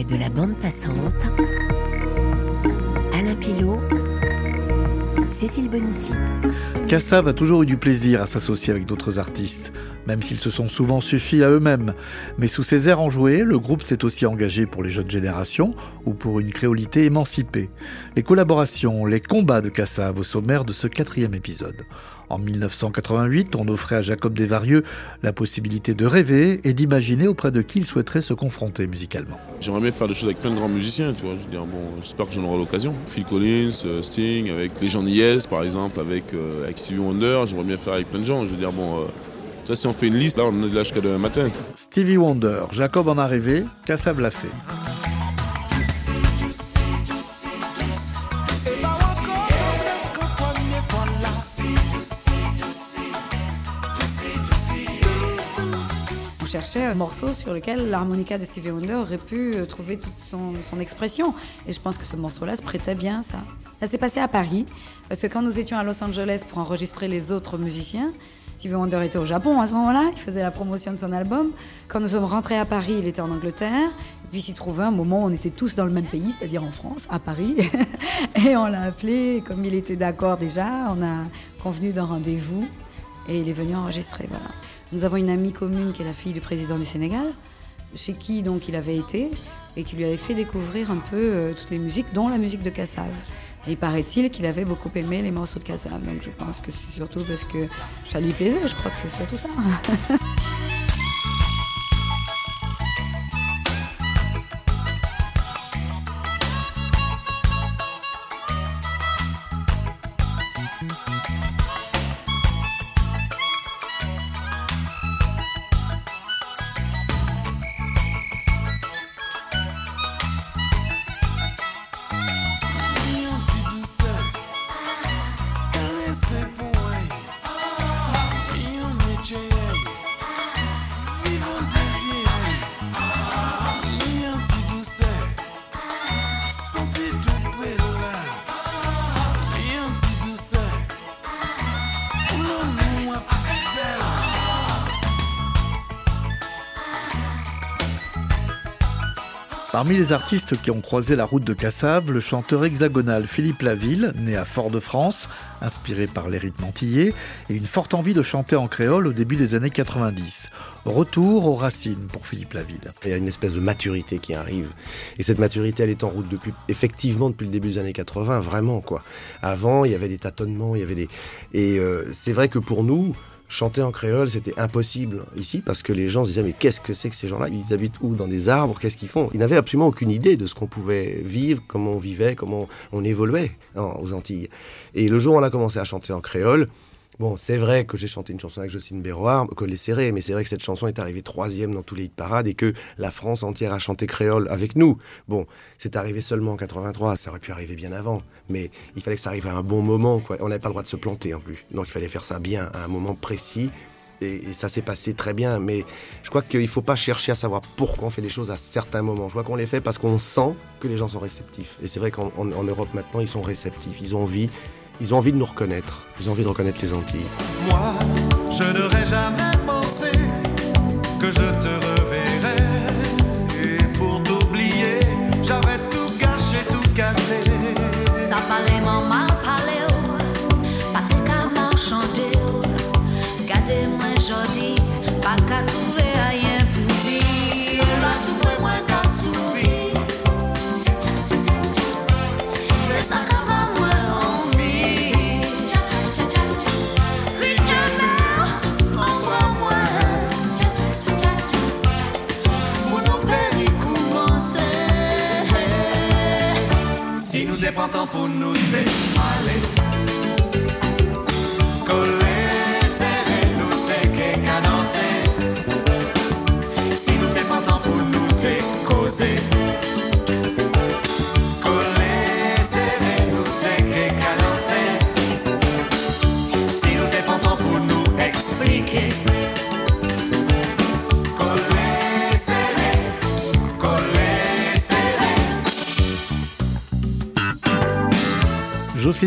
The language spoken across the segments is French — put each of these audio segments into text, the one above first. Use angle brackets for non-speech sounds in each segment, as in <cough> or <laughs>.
de la bande passante. Alain Pilot, Cécile Bonissi. Kassav a toujours eu du plaisir à s'associer avec d'autres artistes, même s'ils se sont souvent suffis à eux-mêmes. Mais sous ses airs enjoués, le groupe s'est aussi engagé pour les jeunes générations ou pour une créolité émancipée. Les collaborations, les combats de Kassav au sommaire de ce quatrième épisode. En 1988, on offrait à Jacob Desvarieux la possibilité de rêver et d'imaginer auprès de qui il souhaiterait se confronter musicalement. J'aimerais bien faire des choses avec plein de grands musiciens, tu vois. Je veux dire, bon, j'espère que j'en aurai l'occasion. Phil Collins, euh, Sting, avec les gens Yes, par exemple, avec, euh, avec Stevie Wonder. J'aimerais bien faire avec plein de gens. Je veux dire, bon, euh, si on fait une liste, là, on est là jusqu'à demain matin. Stevie Wonder, Jacob en a rêvé, Kassav l'a fait. Cherchais un morceau sur lequel l'harmonica de Stevie Wonder aurait pu euh, trouver toute son, expression. Et je pense que ce morceau-là se prêtait bien, ça. Ça s'est passé à Paris, parce que quand nous étions à Los Angeles pour enregistrer les autres musiciens, Stevie Wonder était au Japon à ce moment-là, il faisait la promotion de son album. Quand nous sommes rentrés à Paris, il était en Angleterre. Et puis s'y trouvait un moment où on était tous dans le même pays, c'est-à-dire en France, à Paris. <laughs> et on l'a appelé, comme il était d'accord déjà, on a convenu d'un rendez-vous et il est venu enregistrer. Voilà. Nous avons une amie commune qui est la fille du président du Sénégal, chez qui donc il avait été et qui lui avait fait découvrir un peu euh, toutes les musiques, dont la musique de Kassav. Et paraît-il qu'il avait beaucoup aimé les morceaux de Kassav. Donc je pense que c'est surtout parce que ça lui plaisait, je crois que c'est surtout ça. <laughs> Parmi les artistes qui ont croisé la route de Cassave, le chanteur hexagonal Philippe Laville, né à Fort-de-France, inspiré par les rythmes antillais, et une forte envie de chanter en créole au début des années 90. Retour aux racines pour Philippe Laville. Il y a une espèce de maturité qui arrive. Et cette maturité, elle est en route depuis, effectivement, depuis le début des années 80, vraiment, quoi. Avant, il y avait des tâtonnements, il y avait des. Et euh, c'est vrai que pour nous, chanter en créole, c'était impossible ici parce que les gens se disaient mais qu'est-ce que c'est que ces gens-là? Ils habitent où? Dans des arbres? Qu'est-ce qu'ils font? Ils n'avaient absolument aucune idée de ce qu'on pouvait vivre, comment on vivait, comment on évoluait aux Antilles. Et le jour où on a commencé à chanter en créole, Bon, c'est vrai que j'ai chanté une chanson avec Jocelyne Béroir, les Serré, mais c'est vrai que cette chanson est arrivée troisième dans tous les hit parades et que la France entière a chanté créole avec nous. Bon, c'est arrivé seulement en 83, ça aurait pu arriver bien avant, mais il fallait que ça arrive à un bon moment, quoi. On n'avait pas le droit de se planter en plus. Donc il fallait faire ça bien, à un moment précis, et, ça s'est passé très bien. Mais je crois qu'il ne faut pas chercher à savoir pourquoi on fait les choses à certains moments. Je crois qu'on les fait parce qu'on sent que les gens sont réceptifs. Et c'est vrai qu'en Europe maintenant, ils sont réceptifs. Ils ont envie ils ont envie de nous reconnaître. Ils ont envie de reconnaître les Antilles. Moi, je n'aurais jamais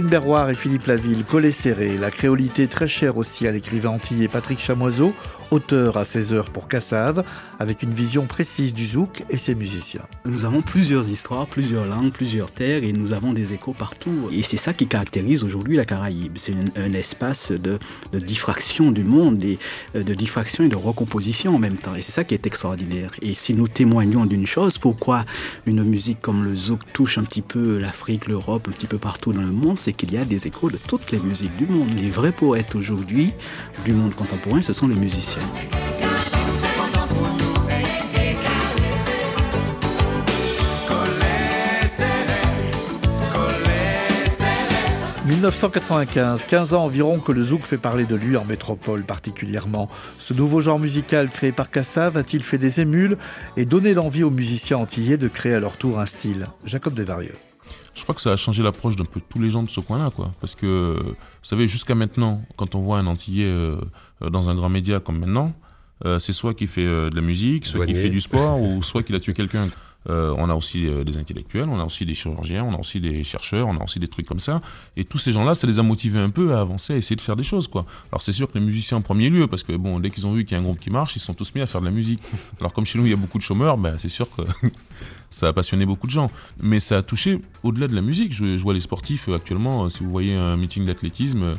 Berroir et Philippe Laville, collés serrés, la créolité très chère aussi à l'écrivain antillais Patrick Chamoiseau, auteur à 16 heures pour Cassave, avec une vision précise du zouk et ses musiciens. Nous avons plusieurs histoires, plusieurs langues, plusieurs terres et nous avons des échos partout. Et c'est ça qui caractérise aujourd'hui la Caraïbe. C'est un, un espace de, de, diffraction du monde, et, euh, de diffraction et de recomposition en même temps. Et c'est ça qui est extraordinaire. Et si nous témoignons d'une chose, pourquoi une musique comme le zouk touche un petit peu l'Afrique, l'Europe, un petit peu partout dans le monde, c'est qu'il y a des échos de toutes les musiques du monde. Les vrais poètes aujourd'hui du monde contemporain, ce sont les musiciens. 1995, 15 ans environ que le zouk fait parler de lui en métropole particulièrement. Ce nouveau genre musical créé par Kassav a-t-il fait des émules et donné l'envie aux musiciens antillais de créer à leur tour un style? Jacob Desvarieux. Je crois que ça a changé l'approche d'un peu tous les gens de ce coin-là, quoi. Parce que, vous savez, jusqu'à maintenant, quand on voit un Antillais euh, dans un grand média comme maintenant, euh, c'est soit qu'il fait euh, de la musique, soit qu'il fait du sport, <laughs> ou soit qu'il a tué quelqu'un. Euh, on a aussi euh, des intellectuels, on a aussi des chirurgiens, on a aussi des chercheurs, on a aussi des trucs comme ça. Et tous ces gens-là, ça les a motivés un peu à avancer, à essayer de faire des choses, quoi. Alors c'est sûr que les musiciens en premier lieu, parce que bon, dès qu'ils ont vu qu'il y a un groupe qui marche, ils sont tous mis à faire de la musique. <laughs> Alors comme chez nous, il y a beaucoup de chômeurs, ben, c'est sûr que <laughs> ça a passionné beaucoup de gens. Mais ça a touché au-delà de la musique. Je, je vois les sportifs euh, actuellement, si vous voyez un meeting d'athlétisme,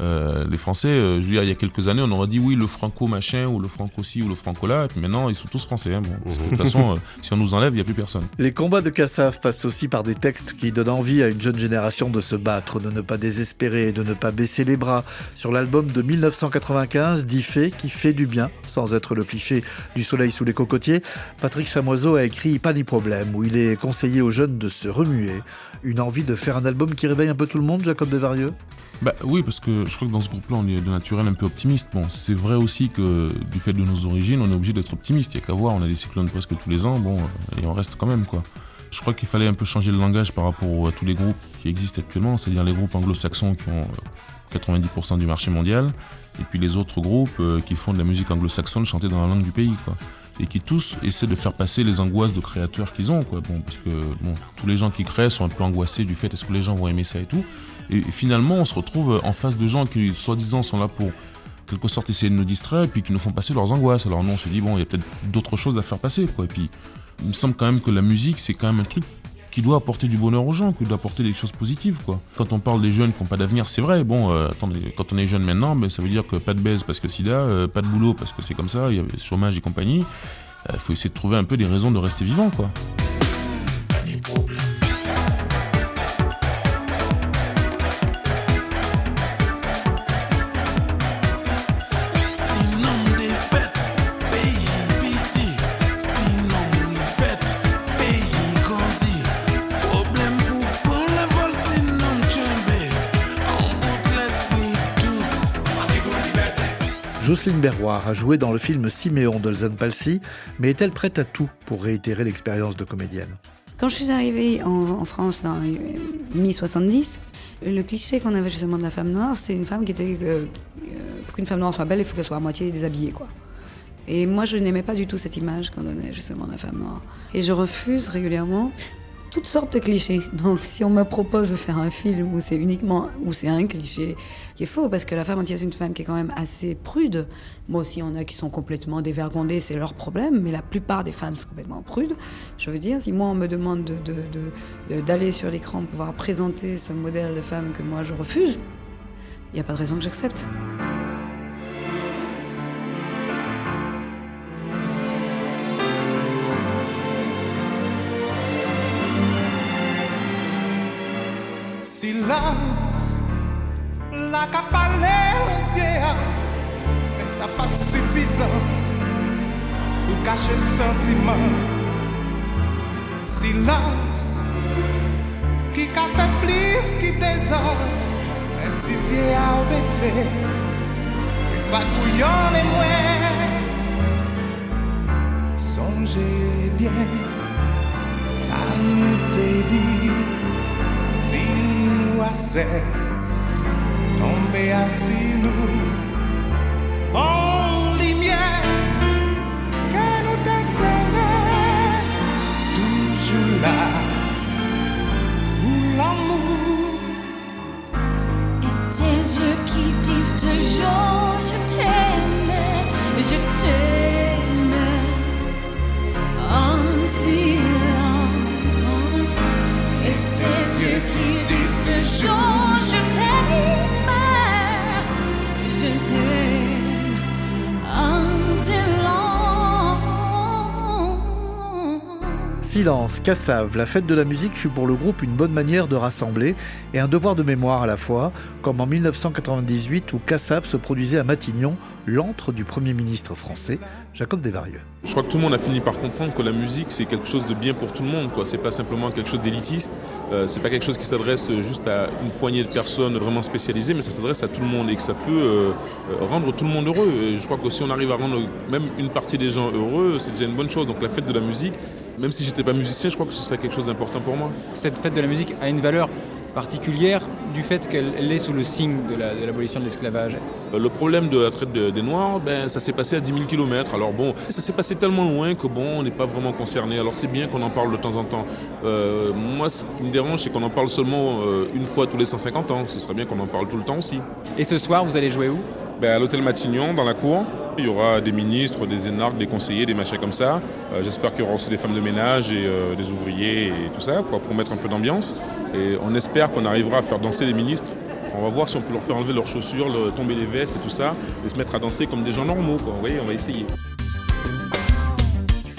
euh, les Français, euh, je veux dire, il y a quelques années, on aurait dit oui, le franco machin, ou le franco ci, ou le franco là, et puis maintenant, ils sont tous français. Hein, bon, parce que, de toute façon, <laughs> euh, si on nous enlève, il n'y a plus personne. Les combats de Kassav passent aussi par des textes qui donnent envie à une jeune génération de se battre, de ne pas désespérer, de ne pas baisser les bras. Sur l'album de 1995, dit fait qui fait du bien, sans être le cliché du soleil sous les cocotiers, Patrick Chamoiseau a écrit Pas ni problème, où il est conseillé aux jeunes de se remuer. Une envie de faire un album qui réveille un peu tout le monde, Jacob Desvarieux bah oui, parce que je crois que dans ce groupe-là, on est de naturel un peu optimiste. Bon, c'est vrai aussi que du fait de nos origines, on est obligé d'être optimiste. Il n'y a qu'à voir, on a des cyclones presque tous les ans, bon, et on reste quand même, quoi. Je crois qu'il fallait un peu changer le langage par rapport à tous les groupes qui existent actuellement, c'est-à-dire les groupes anglo-saxons qui ont 90% du marché mondial, et puis les autres groupes euh, qui font de la musique anglo-saxonne chantée dans la langue du pays, quoi. Et qui tous essaient de faire passer les angoisses de créateurs qu'ils ont, quoi. Bon, parce que bon, tous les gens qui créent sont un peu angoissés du fait est-ce que les gens vont aimer ça et tout. Et finalement, on se retrouve en face de gens qui, soi-disant, sont là pour quelque sorte essayer de nous distraire et puis qui nous font passer leurs angoisses. Alors nous, on se dit, bon, il y a peut-être d'autres choses à faire passer, quoi. Et puis, il me semble quand même que la musique, c'est quand même un truc qui doit apporter du bonheur aux gens, qui doit apporter des choses positives, quoi. Quand on parle des jeunes qui n'ont pas d'avenir, c'est vrai. Bon, euh, attendez, quand on est jeune maintenant, ben, ça veut dire que pas de baise parce que sida, euh, pas de boulot parce que c'est comme ça, il y a le chômage et compagnie. Il euh, faut essayer de trouver un peu des raisons de rester vivant, quoi. Jocelyne Berroir a joué dans le film Siméon d'Olzen Palsy, mais est-elle prête à tout pour réitérer l'expérience de comédienne? Quand je suis arrivée en, France dans les mi-70, le cliché qu'on avait justement de la femme noire, c'est une femme qui était. Euh, pour qu'une femme noire soit belle, il faut qu'elle soit à moitié déshabillée, quoi. Et moi, je n'aimais pas du tout cette image qu'on donnait justement de la femme noire. Et je refuse régulièrement toutes sortes de clichés. Donc, si on me propose de faire un film où c'est uniquement, où c'est un cliché qui est faux, parce que la femme entière, c'est une femme qui est quand même assez prude. Bon, s'il y en a qui sont complètement dévergondées, c'est leur problème, mais la plupart des femmes sont complètement prudes. Je veux dire, si moi, on me demande d'aller de, sur l'écran pour pouvoir présenter ce modèle de femme que moi, je refuse, il n'y a pas de raison que j'accepte. paz La ka pale ansye a Men sa pa sufizan Pou kache sentiman Silans Ki ka fe plis ki dezan Mem si zye a obese E pa kouyon e mwen Sonje bien Sa nou te di si nous assez tomber assis nous en lumière que nous te toujours là où l'amour et tes yeux qui disent toujours je t'aime je t'aime Je t'aime, je t'aime until long. Silence, Cassave, la fête de la musique fut pour le groupe une bonne manière de rassembler et un devoir de mémoire à la fois, comme en 1998 où Cassave se produisait à Matignon, l'antre du Premier ministre français, Jacob Desvarieux. Je crois que tout le monde a fini par comprendre que la musique c'est quelque chose de bien pour tout le monde. Quoi. C'est pas simplement quelque chose d'élitiste, euh, c'est pas quelque chose qui s'adresse juste à une poignée de personnes vraiment spécialisées, mais ça s'adresse à tout le monde et que ça peut euh, euh, rendre tout le monde heureux. Je crois que si on arrive à rendre même une partie des gens heureux, c'est déjà une bonne chose. Donc la fête de la musique, même si j'étais pas musicien, je crois que ce serait quelque chose d'important pour moi. Cette fête de la musique a une valeur particulière du fait qu'elle est sous le signe de l'abolition de l'esclavage Le problème de la traite des Noirs, ben, ça s'est passé à 10 000 km. Alors bon, ça s'est passé tellement loin que bon, on n'est pas vraiment concerné. Alors c'est bien qu'on en parle de temps en temps. Euh, moi, ce qui me dérange, c'est qu'on en parle seulement euh, une fois tous les 150 ans. Ce serait bien qu'on en parle tout le temps aussi. Et ce soir, vous allez jouer où? Ben, À l'hôtel Matignon, dans la cour. Il y aura des ministres, des énarques, des conseillers, des machins comme ça. Euh, j'espère qu'il y aura aussi des femmes de ménage et euh, des ouvriers et tout ça, quoi, pour mettre un peu d'ambiance. Et on espère qu'on arrivera à faire danser les ministres. On va voir si on peut leur faire enlever leurs chaussures, tomber les vestes et tout ça, et se mettre à danser comme des gens normaux. Quoi. Vous voyez, on va essayer.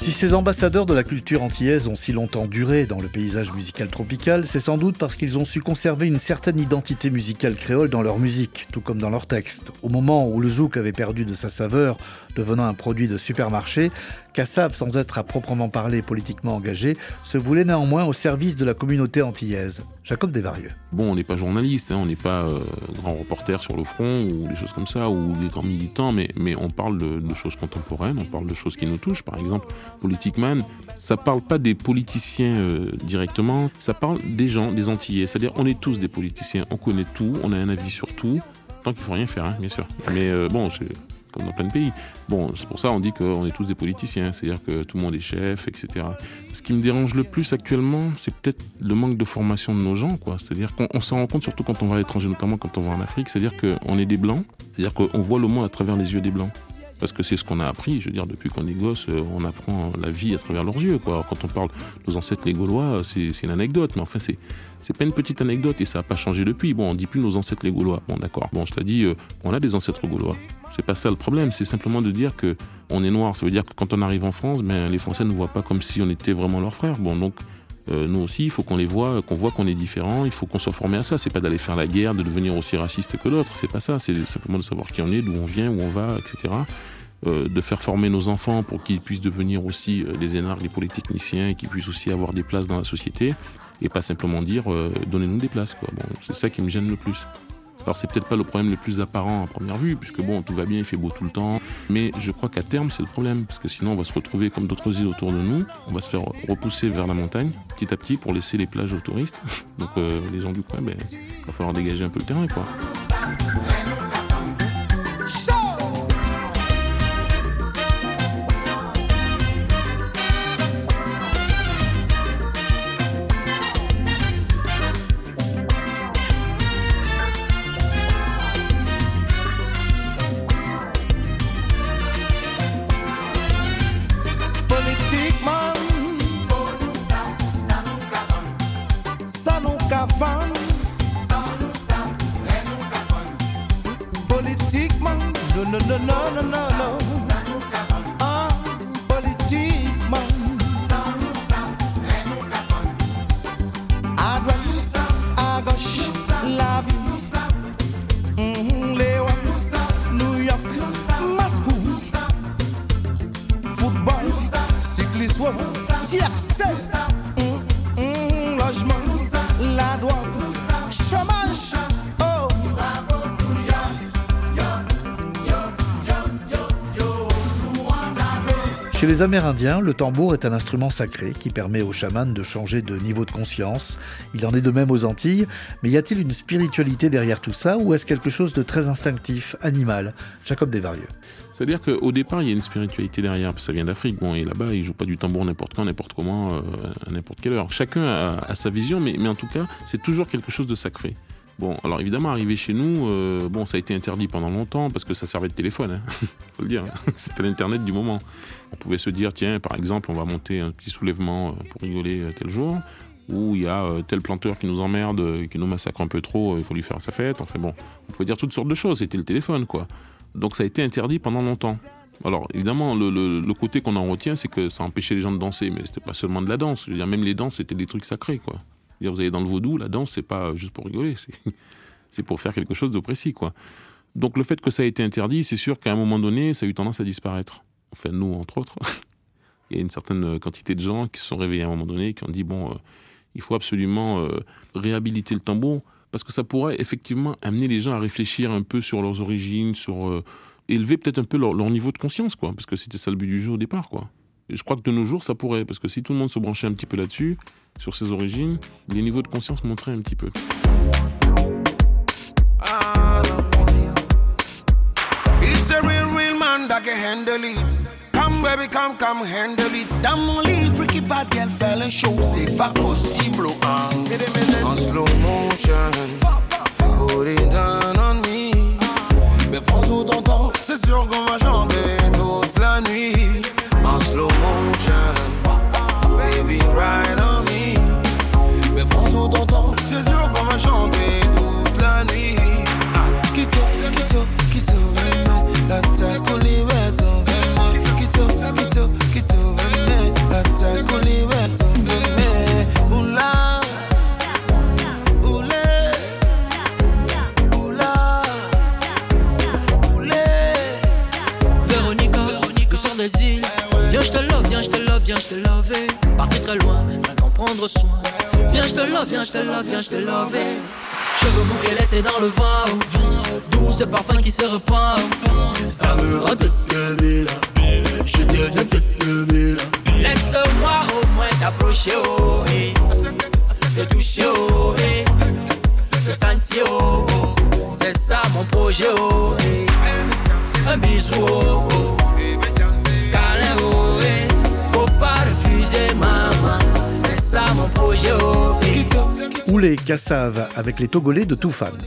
Si ces ambassadeurs de la culture antillaise ont si longtemps duré dans le paysage musical tropical, c'est sans doute parce qu'ils ont su conserver une certaine identité musicale créole dans leur musique, tout comme dans leurs textes. Au moment où le zouk avait perdu de sa saveur, devenant un produit de supermarché, Kassav, sans être à proprement parler politiquement engagé, se voulait néanmoins au service de la communauté antillaise. Jacob Desvarieux. Bon, on n'est pas journaliste, hein, on n'est pas euh, grand reporter sur le front ou des choses comme ça, ou des grands militants, mais, mais on parle de, choses contemporaines, on parle de choses qui nous touchent. Par exemple, Politic Man, ça parle pas des politiciens euh, directement, ça parle des gens, des Antillais. C'est-à-dire, on est tous des politiciens, on connaît tout, on a un avis sur tout, tant qu'il faut rien faire, hein, bien sûr. Mais euh, bon, c'est comme dans plein de pays. Bon, c'est pour ça on dit qu'on est tous des politiciens, c'est-à-dire que tout le monde est chef, etc. Ce qui me dérange le plus actuellement, c'est peut-être le manque de formation de nos gens, quoi. C'est-à-dire qu'on s'en rend compte surtout quand on va à l'étranger, notamment quand on va en Afrique, c'est-à-dire qu'on est des blancs, c'est-à-dire qu'on voit le monde à travers les yeux des blancs. Parce que c'est ce qu'on a appris, je veux dire, depuis qu'on est gosse, euh, on apprend la vie à travers leurs yeux. Quand on parle de nos ancêtres les Gaulois, c'est une anecdote, mais enfin, c'est pas une petite anecdote et ça n'a pas changé depuis. Bon, on dit plus nos ancêtres les Gaulois. Bon, d'accord. Bon, cela dit, euh, on a des ancêtres gaulois. C'est pas ça le problème, c'est simplement de dire que on est noir. Ça veut dire que quand on arrive en France, ben, les Français ne voient pas comme si on était vraiment leurs frères. Bon, donc euh, nous aussi, il faut qu'on les voit, qu'on voit qu'on est différent. Il faut qu'on soit formé à ça. C'est pas d'aller faire la guerre, de devenir aussi raciste que d'autres. C'est pas ça. C'est simplement de savoir qui on est, d'où on vient, où on va, etc. Euh, de faire former nos enfants pour qu'ils puissent devenir aussi euh, des énarques, des polytechniciens, et qu'ils puissent aussi avoir des places dans la société, et pas simplement dire donnez-nous des places. Quoi. Bon, c'est ça qui me gêne le plus. Alors c'est peut-être pas le problème le plus apparent à première vue, puisque bon, tout va bien, il fait beau tout le temps, mais je crois qu'à terme c'est le problème, parce que sinon on va se retrouver comme d'autres îles autour de nous, on va se faire repousser vers la montagne, petit à petit, pour laisser les plages aux touristes. <laughs> Donc euh, les gens du coin, ben, il va falloir dégager un peu le terrain, quoi. Amérindiens, le tambour est un instrument sacré qui permet aux chamans de changer de niveau de conscience. Il en est de même aux Antilles, mais y a-t-il une spiritualité derrière tout ça ou est-ce quelque chose de très instinctif, animal? Jacob Desvarieux. C'est-à-dire qu'au départ, il y a une spiritualité derrière, parce que ça vient d'Afrique. Bon, et là-bas, ils jouent pas du tambour n'importe quand, n'importe comment, euh, à n'importe quelle heure. Chacun a, sa vision, mais en tout cas, c'est toujours quelque chose de sacré. Bon, alors évidemment, arrivé chez nous, euh, bon, ça a été interdit pendant longtemps parce que ça servait de téléphone, hein. <laughs> faut le dire. <laughs> C'était l'internet du moment. On pouvait se dire, tiens, par exemple, on va monter un petit soulèvement euh, pour rigoler euh, tel jour, ou il y a tel planteur qui nous emmerde, qui nous massacre un peu trop, il faut lui faire sa fête. Enfin bon, on pouvait dire toutes sortes de choses. C'était le téléphone, quoi. Donc ça a été interdit pendant longtemps. Alors évidemment, le, le- le côté qu'on en retient, c'est que ça empêchait les gens de danser, mais c'était pas seulement de la danse. Je veux dire, même les danses, c'était des trucs sacrés, quoi. Vous allez dans le vaudou, la danse, c'est pas juste pour rigoler, c'est, <laughs> pour faire quelque chose de précis, quoi. Donc le fait que ça a été interdit, c'est sûr qu'à un moment donné, ça a eu tendance à disparaître. Enfin, nous, entre autres. <laughs> Il y a une certaine quantité de gens qui se sont réveillés à un moment donné, qui ont dit, bon, euh, il faut absolument euh, réhabiliter le tambour, parce que ça pourrait effectivement amener les gens à réfléchir un peu sur leurs origines, sur euh, élever peut-être un peu leur, leur niveau de conscience, quoi, parce que c'était ça le but du jeu au départ, quoi. Je crois que de nos jours, ça pourrait, parce que si tout le monde se branchait un petit peu là-dessus, sur ses origines, les niveaux de conscience monteraient un petit peu. Come, baby, come, come, handle it. Dans mon lit, freaky bad girl, fait le show. C'est pas possible, hein. En slow motion. Put it down on me. Mais prends tout ton temps, c'est sûr qu'on va chanter toute la nuit. Slow motion. Baby, ride on me. Mais prends tout ton temps, c'est sûr qu'on va chanter toute la nuit. Ah, viens, je te love. Parti très loin, rien qu'en prendre soin. Viens, je te love, viens, je te love, viens, je te love. Cheveux bouclés laissés dans le vent. Doux ce parfum qui se repent. Ça me rend toute. Je deviens toute. Laisse-moi au moins t'approcher, oh, eh. Te toucher, oh, eh. Te sentir, oh, oh. C'est ça mon projet, oh, eh. Un bisou, oh, oh. Les Cassaves avec les Togolais de Toufan.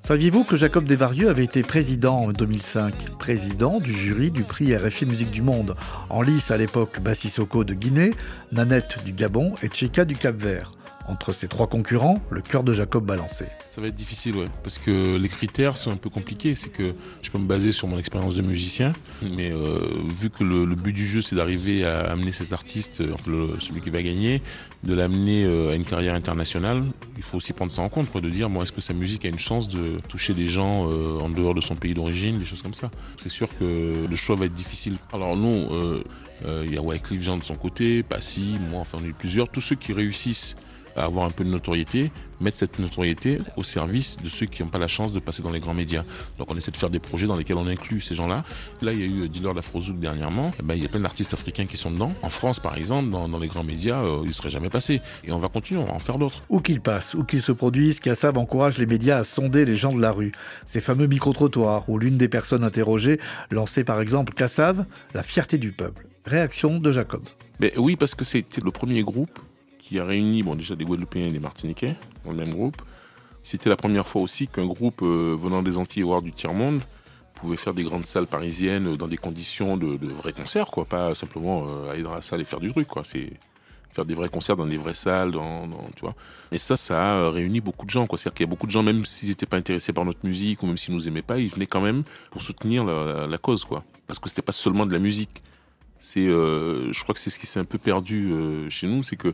Saviez-vous que Jacob Desvarieux avait été président en 2005 Président du jury du prix RFI Musique du Monde. En lice à l'époque Bassissoko de Guinée, Nanette du Gabon et Tcheka du Cap-Vert. Entre ces trois concurrents, le cœur de Jacob balançait. Ça va être difficile, ouais, parce que les critères sont un peu compliqués. C'est que je peux me baser sur mon expérience de musicien, mais euh, vu que le, but du jeu c'est d'arriver à amener cet artiste, euh, celui qui va gagner, de l'amener euh, à une carrière internationale, il faut aussi prendre ça en compte, de dire, bon, est-ce que sa musique a une chance de toucher des gens en dehors de son pays d'origine, des choses comme ça. C'est sûr que le choix va être difficile. Alors nous, euh, il y a Wycliffe Jean de son côté, Passy, moi, enfin on est plusieurs, tous ceux qui réussissent à avoir un peu de notoriété, mettre cette notoriété au service de ceux qui n'ont pas la chance de passer dans les grands médias. Donc on essaie de faire des projets dans lesquels on inclut ces gens-là. Là, il y a eu euh, Dealer d'Afrozouk dernièrement. Eh ben, il y a plein d'artistes africains qui sont dedans. En France, par exemple, dans, dans les grands médias, euh, ils ne seraient jamais passés. Et on va continuer, on va en faire d'autres. Où qu'ils passent, où qu'ils se produisent, Kassav encourage les médias à sonder les gens de la rue. Ces fameux micro-trottoirs où l'une des personnes interrogées lançait par exemple Kassav, la fierté du peuple. Réaction de Jacob. Mais oui, parce que c'était le premier groupe qui a réuni bon, déjà des Guadeloupéens et des Martiniquais dans le même groupe. C'était la première fois aussi qu'un groupe euh, venant des Antilles, voire du tiers-monde, pouvait faire des grandes salles parisiennes euh, dans des conditions de, vrais concerts, quoi. Pas simplement euh, aller dans la salle et faire du truc, quoi. C'est faire des vrais concerts dans des vraies salles, dans, tu vois. Et ça, ça a réuni beaucoup de gens, quoi. C'est-à-dire qu'il y a beaucoup de gens, même s'ils n'étaient pas intéressés par notre musique ou même s'ils nous aimaient pas, ils venaient quand même pour soutenir la, cause, quoi. Parce que c'était pas seulement de la musique. C'est, je crois que c'est ce qui s'est un peu perdu chez nous, c'est que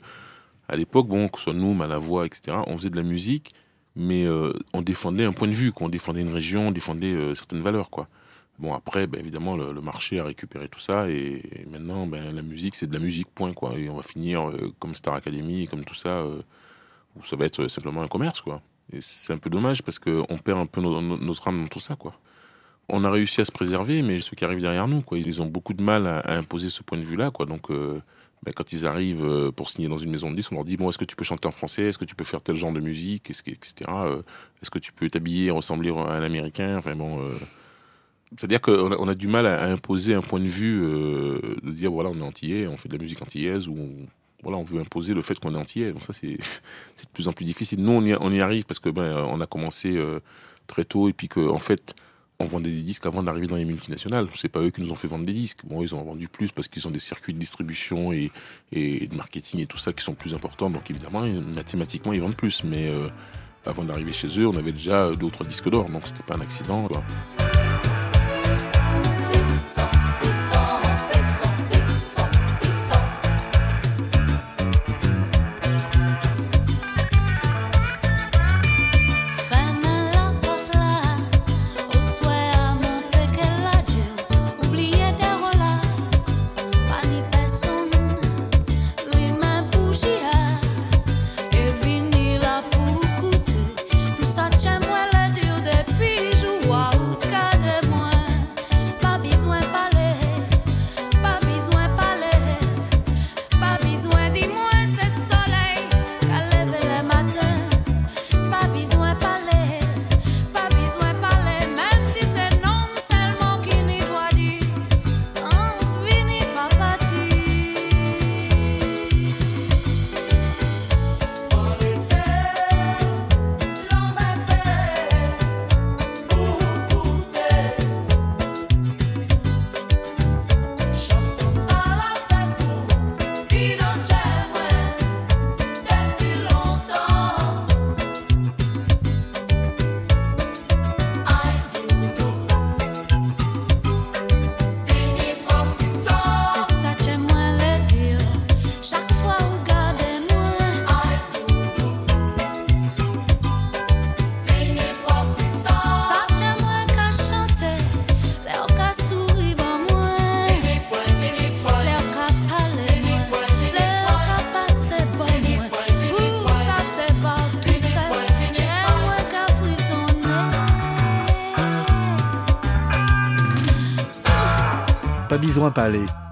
à l'époque, bon, que ce soit nous, Malavoie, etc., on faisait de la musique, mais euh, on défendait un point de vue, quoi. on défendait une région, on défendait euh, certaines valeurs, quoi. Bon, après, ben, évidemment, le, marché a récupéré tout ça, et, maintenant, ben, la musique, c'est de la musique, point, quoi. Et on va finir euh, comme Star Academy, comme tout ça, où ça va être simplement un commerce, quoi. Et c'est un peu dommage parce qu'on perd un peu no- no- notre âme dans tout ça, quoi. On a réussi à se préserver, mais ceux qui arrivent derrière nous, quoi, ils ont beaucoup de mal à, à imposer ce point de vue-là, quoi. Donc, ben, quand ils arrivent euh, pour signer dans une maison de disques, on leur dit bon, est-ce que tu peux chanter en français, est-ce que tu peux faire tel genre de musique, est-ce que, etc. euh, est-ce que tu peux t'habiller et ressembler à un Américain, enfin bon. euh, c'est-à-dire qu'on a, on a du mal à, imposer un point de vue, de dire voilà, on est antillais, on fait de la musique antillaise, ou on- voilà, on veut imposer le fait qu'on est antillais. Donc ça, c'est de plus en plus difficile. Nous, on y, arrive parce que ben, on a commencé très tôt et puis que en fait, on vendait des disques avant d'arriver dans les multinationales. C'est pas eux qui nous ont fait vendre des disques. Bon, ils ont vendu plus parce qu'ils ont des circuits de distribution et, de marketing et tout ça qui sont plus importants. Donc évidemment, mathématiquement, ils vendent plus. Mais euh, avant d'arriver chez eux, on avait déjà trois disques d'or. Donc c'était pas un accident.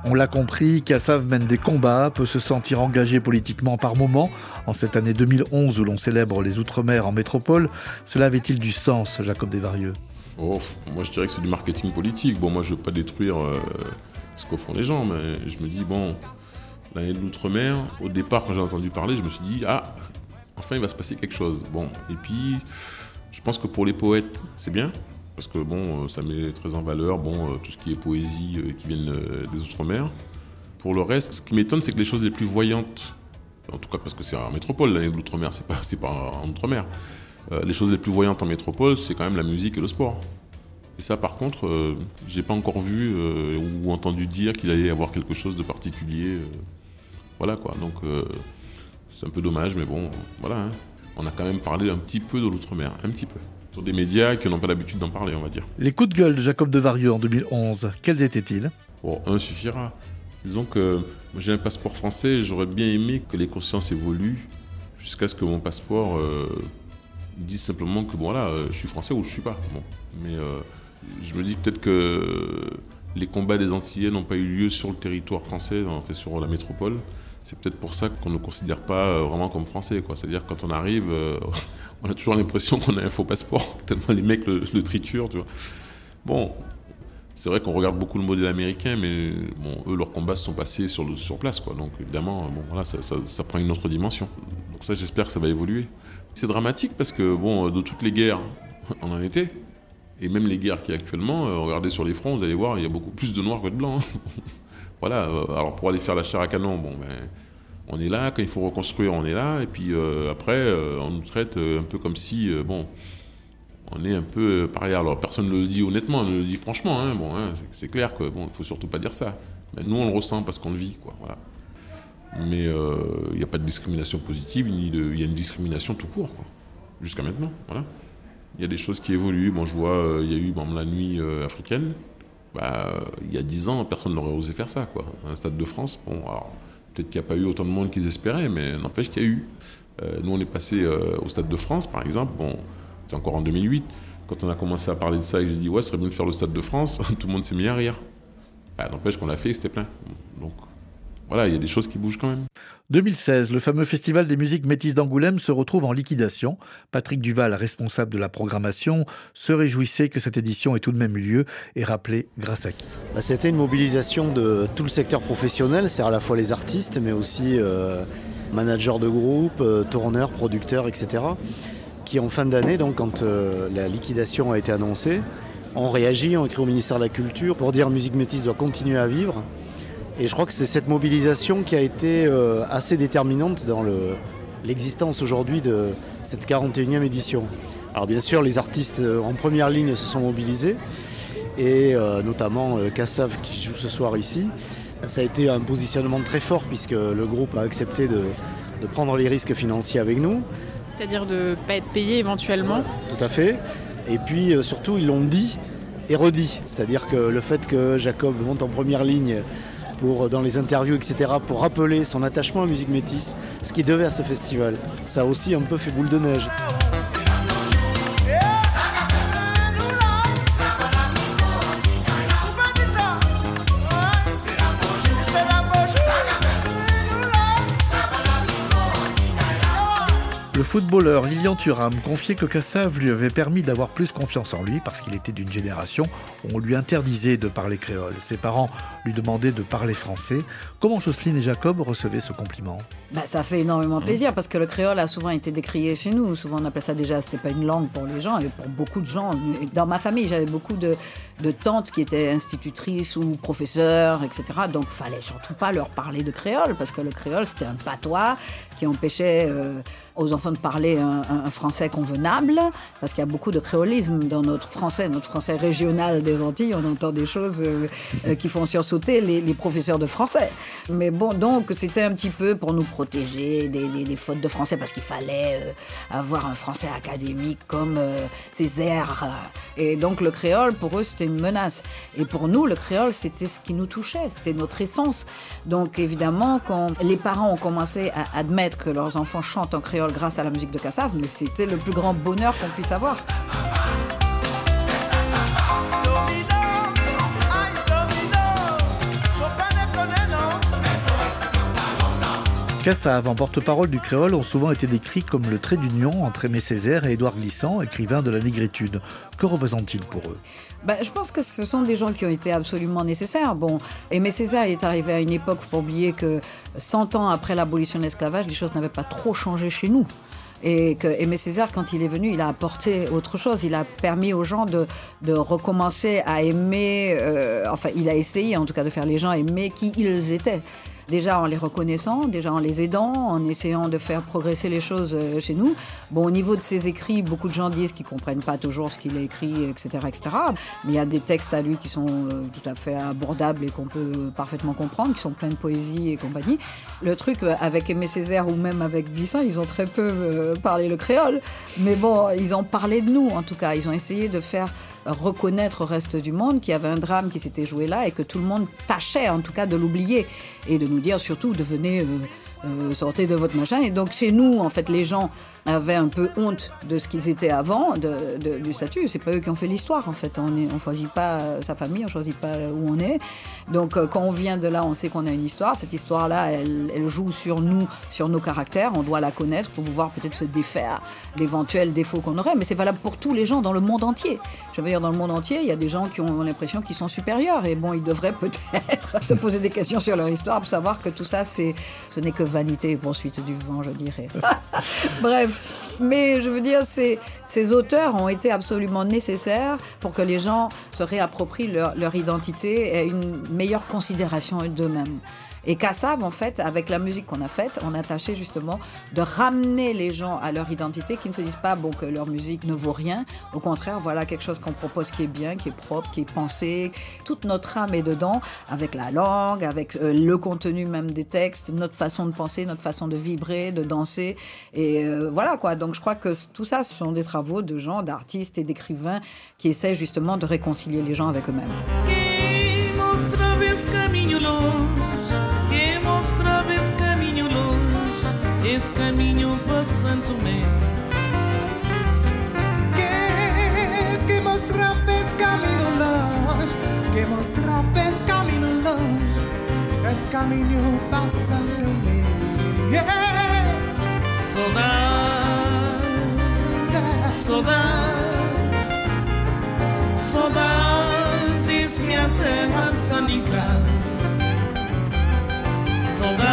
On l'a compris, Kassav mène des combats, peut se sentir engagé politiquement par moments. En cette année 2011 où l'on célèbre les Outre-mer en métropole, cela avait-il du sens, Jacob Desvarieux? Oh, moi je dirais que c'est du marketing politique. Bon, moi je veux pas détruire euh, ce qu'au font les gens, mais je me dis, bon, l'année de l'outre-mer, au départ quand j'ai entendu parler, je me suis dit, ah, enfin il va se passer quelque chose. Bon, et puis je pense que pour les poètes, c'est bien, parce que bon, euh, ça met très en valeur bon, euh, tout ce qui est poésie euh, qui vient des Outre-mer. Pour le reste, ce qui m'étonne, c'est que les choses les plus voyantes, en tout cas parce que c'est en métropole l'année de l'Outre-mer, c'est pas, c'est pas en Outre-mer, les choses les plus voyantes en métropole, c'est quand même la musique et le sport. Et ça, par contre, j'ai pas encore vu ou entendu dire qu'il allait y avoir quelque chose de particulier. voilà quoi, donc c'est un peu dommage, mais bon, voilà. hein. On a quand même parlé un petit peu de l'outre-mer, un petit peu. Sur des médias qui n'ont pas l'habitude d'en parler, on va dire. Les coups de gueule de Jacob Desvarieux en 2011, quels étaient-ils? Bon, un suffira. Disons que j'ai un passeport français j'aurais bien aimé que les consciences évoluent jusqu'à ce que mon passeport euh, dise simplement que bon, voilà, euh, je suis français ou je suis pas. Bon. Mais euh, je me dis peut-être que les combats des Antillais n'ont pas eu lieu sur le territoire français, en fait sur la métropole. C'est peut-être pour ça qu'on ne considère pas euh, vraiment comme français. C'est-à-dire quand on arrive, euh, <laughs> on a toujours l'impression qu'on a un faux passeport, <laughs> tellement les mecs le, triturent. Bon, c'est vrai qu'on regarde beaucoup le modèle américain, mais eux, leurs combats se sont passés sur, le- place. Donc évidemment, bon, voilà, ça, prend une autre dimension. Donc ça, j'espère que ça va évoluer. C'est dramatique parce que bon, de toutes les guerres, on <laughs> en était. Et même les guerres qui actuellement, euh, regardez sur les fronts, vous allez voir, il y a beaucoup plus de noirs que de blancs. hein. Voilà, euh, alors pour aller faire la chair à canon, bon, ben, on est là, quand il faut reconstruire, on est là, et puis euh, après, euh, on nous traite un peu comme si, bon, on est un peu pareil. Alors personne ne le dit honnêtement, on le dit franchement, hein, bon, hein, c'est- clair que bon, il faut surtout pas dire ça. Mais nous, on le ressent parce qu'on le vit, quoi, voilà. Mais il n'y a pas de discrimination positive, il y a une discrimination tout court, quoi, jusqu'à maintenant, voilà. Il y a des choses qui évoluent. Bon, je vois, il y a eu, exemple, la nuit africaine. Bah, il y a dix ans, personne n'aurait osé faire ça, quoi. Un stade de France, bon, peut-être qu'il n'y a pas eu autant de monde qu'ils espéraient, mais n'empêche qu'il y a eu. Euh, nous, on est passé euh, au stade de France, par exemple. Bon, c'était encore en 2008. Quand on a commencé à parler de ça et que j'ai dit, ouais, ce serait bien de faire le stade de France, <laughs> tout le monde s'est mis à rire. Bah, n'empêche qu'on l'a fait et c'était plein. Donc, voilà, il y a des choses qui bougent quand même. 2016, le fameux festival des musiques métisses d'Angoulême se retrouve en liquidation. Patrick Duval, responsable de la programmation, se réjouissait que cette édition ait tout de même eu lieu et rappelé grâce à qui? Bah, C'était une mobilisation de tout le secteur professionnel, c'est à la fois les artistes, mais aussi euh, managers de groupe, euh, tourneurs, producteurs, etc. Qui en fin d'année, donc quand euh, la liquidation a été annoncée, ont réagi, ont écrit au ministère de la Culture pour dire Musique Métisse doit continuer à vivre. Et je crois que c'est cette mobilisation qui a été euh, assez déterminante dans le- l'existence aujourd'hui de cette 41e édition. Alors bien sûr, les artistes euh, en première ligne se sont mobilisés, et euh, notamment Kassav qui joue ce soir ici. Ça a été un positionnement très fort puisque le groupe a accepté de, de prendre les risques financiers avec nous, C'est-à-dire de ne pas être payé éventuellement. tout à fait. Et puis euh, surtout, ils l'ont dit et redit. C'est-à-dire que le fait que Jacob monte en première ligne pour, dans les interviews, etc., pour rappeler son attachement à la musique métisse, ce qui devait à ce festival, ça a aussi un peu fait boule de neige. Le footballeur Lilian Thuram confiait que Kassav lui avait permis d'avoir plus confiance en lui parce qu'il était d'une génération où on lui interdisait de parler créole. Ses parents lui demandaient de parler français. Comment Jocelyne et Jacob recevaient ce compliment? Bah, ça fait énormément plaisir parce que le créole a souvent été décrié chez nous. Souvent on appelait ça déjà, c'était pas une langue pour les gens et pour beaucoup de gens. Dans ma famille, j'avais beaucoup de, de tantes qui étaient institutrices ou professeurs, etc. Donc fallait surtout pas leur parler de créole parce que le créole c'était un patois qui empêchait euh, aux enfants de parler un, français convenable parce qu'il y a beaucoup de créolisme dans notre français, notre français régional des Antilles. On entend des choses euh, euh, qui font sursauter les, les professeurs de français. Mais bon, donc c'était un petit peu pour nous protéger des, des- fautes de français parce qu'il fallait avoir un français académique comme Césaire. Et donc le créole, pour eux, c'était menace. Et pour nous, le créole, c'était ce qui nous touchait, c'était notre essence. Donc évidemment, quand les parents ont commencé à admettre que leurs enfants chantent en créole grâce à la musique de Kassav, mais c'était le plus grand bonheur qu'on puisse avoir. Cassav, en porte-parole du créole, ont souvent été décrits comme le trait d'union entre Aimé Césaire et Édouard Glissant, écrivain de la négritude. Que représente-t-il pour eux? Ben, je pense que ce sont des gens qui ont été absolument nécessaires. Bon, Aimé Césaire est arrivé à une époque, faut pas oublier que 100 ans après l'abolition de l'esclavage, les choses n'avaient pas trop changé chez nous. Et que Aimé Césaire, quand il est venu, il a apporté autre chose. Il a permis aux gens de, de recommencer à aimer, euh, enfin, il a essayé en tout cas de faire les gens aimer qui ils étaient. Déjà en les reconnaissant, déjà en les aidant, en essayant de faire progresser les choses euh, chez nous. Bon, au niveau de ses écrits, beaucoup de gens disent qu'ils comprennent pas toujours ce qu'il a écrit, etc., etc. Mais il y a des textes à lui qui sont euh, tout à fait abordables et qu'on peut parfaitement comprendre, qui sont pleins de poésie et compagnie. Le truc euh, avec Aimé Césaire ou même avec Glissant, ils ont très peu parlé le créole. Mais bon, ils ont parlé de nous, en tout cas. Ils ont essayé de faire reconnaître au reste du monde qu'il y avait un drame qui s'était joué là et que tout le monde tâchait en tout cas de l'oublier et de nous dire surtout devenez euh, euh, sortez de votre machin. Et donc chez nous en fait les gens avaient un peu honte de ce qu'ils étaient avant de, du statut. C'est pas eux qui ont fait l'histoire en fait. On on choisit pas euh, sa famille on choisit pas où on est. Donc euh, quand on vient de là on sait qu'on a une histoire. Cette histoire là elle, elle joue sur nous sur nos caractères. On doit la connaître pour pouvoir peut-être se défaire d'éventuels défauts qu'on aurait. Mais c'est valable pour tous les gens dans le monde entier. Je veux dire dans le monde entier il y a des gens qui ont l'impression qu'ils sont supérieurs. Et bon ils devraient peut-être <laughs> se poser des questions sur leur histoire pour savoir que tout ça c'est ce n'est que vanité et poursuite du vent je dirais. <laughs> Bref, mais je veux dire, ces, ces auteurs ont été absolument nécessaires pour que les gens se réapproprient leur, leur identité et une meilleure considération d'eux-mêmes. Et Kassav, en fait, avec la musique qu'on a faite, on a tâché justement de ramener les gens à leur identité, qui ne se disent pas bon, que leur musique ne vaut rien. Au contraire, voilà quelque chose qu'on propose qui est bien, qui est propre, qui est pensé. Toute notre âme est dedans, avec la langue, avec euh, le contenu même des textes, notre façon de penser, notre façon de vibrer, de danser. Et euh, voilà quoi. Donc je crois que tout ça, ce sont des travaux de gens, d'artistes et d'écrivains qui essaient justement de réconcilier les gens avec eux-mêmes. mostrava esse caminho longe, esse caminho para Santo Tomé. Que, que mostrava esse caminho longe, que mostrava esse caminho longe, esse caminho para Santo Tomé. Saudade, saudade, saudade, disse a terra sanigrada. Saudade,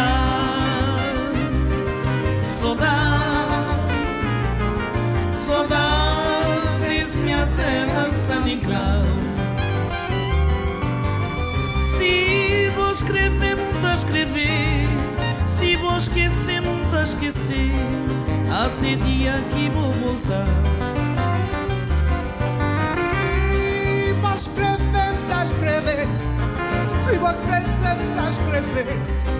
saudade, saudade se a terra sanigra. Se vou escrever, muito a escrever. Se vou esquecer, muito a esquecer. Até dia que vou voltar. Se vou escrever, tá escrever. Se vou escrever, tá escrever.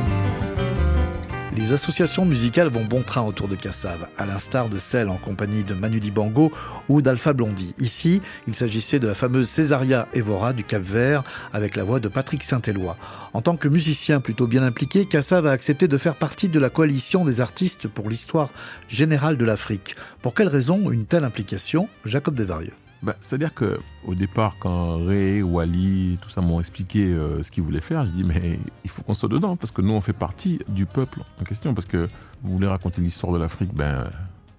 Les associations musicales vont bon train autour de Cassave, à l'instar de celle en compagnie de Manu Dibango ou d'Alpha Blondy. Ici, il s'agissait de la fameuse Césaria Evora du Cap-Vert avec la voix de Patrick Saint-Éloi. En tant que musicien plutôt bien impliqué, Cassave a accepté de faire partie de la coalition des artistes pour l'histoire générale de l'Afrique. Pour quelle raison une telle implication? Jacob Desvarieux. Bah, C'est-à-dire que au départ, quand Ray, Wally, tout ça m'ont expliqué euh, ce qu'ils voulaient faire, je dis mais il faut qu'on soit dedans parce que nous on fait partie du peuple en question parce que vous voulez raconter l'histoire de l'Afrique, ben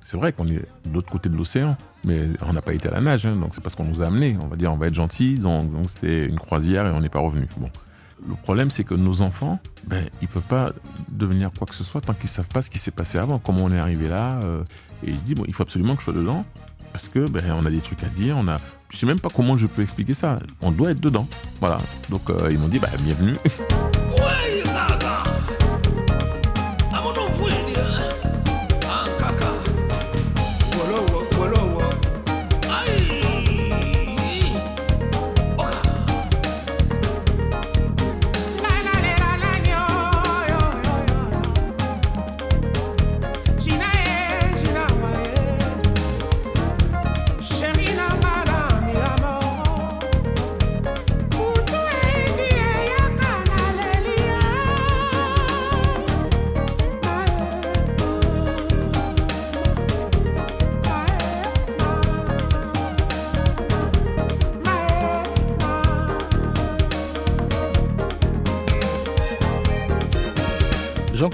c'est vrai qu'on est de l'autre côté de l'océan, mais on n'a pas été à la nage, hein, donc c'est parce qu'on nous a amenés. On va dire on va être gentil, donc c'était une croisière et on n'est pas revenu. Bon. Le problème, c'est que nos enfants, ben, ils peuvent pas devenir quoi que ce soit tant qu'ils savent pas ce qui s'est passé avant, comment on est arrivé là. euh, et je dis, bon, il faut absolument que je sois dedans parce que ben, on a des trucs à dire. On a, je sais même pas comment je peux expliquer ça. On doit être dedans. Voilà. Donc euh, ils m'ont dit, bah, bienvenue. <laughs>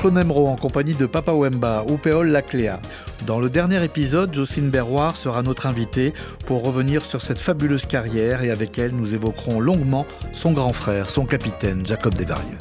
En compagnie de Papa Wemba ou Péol Lacléa. Dans le dernier épisode, Jocelyne Berroir sera notre invitée pour revenir sur cette fabuleuse carrière et avec elle, nous évoquerons longuement son grand frère, son capitaine, Jacob Desvarieux.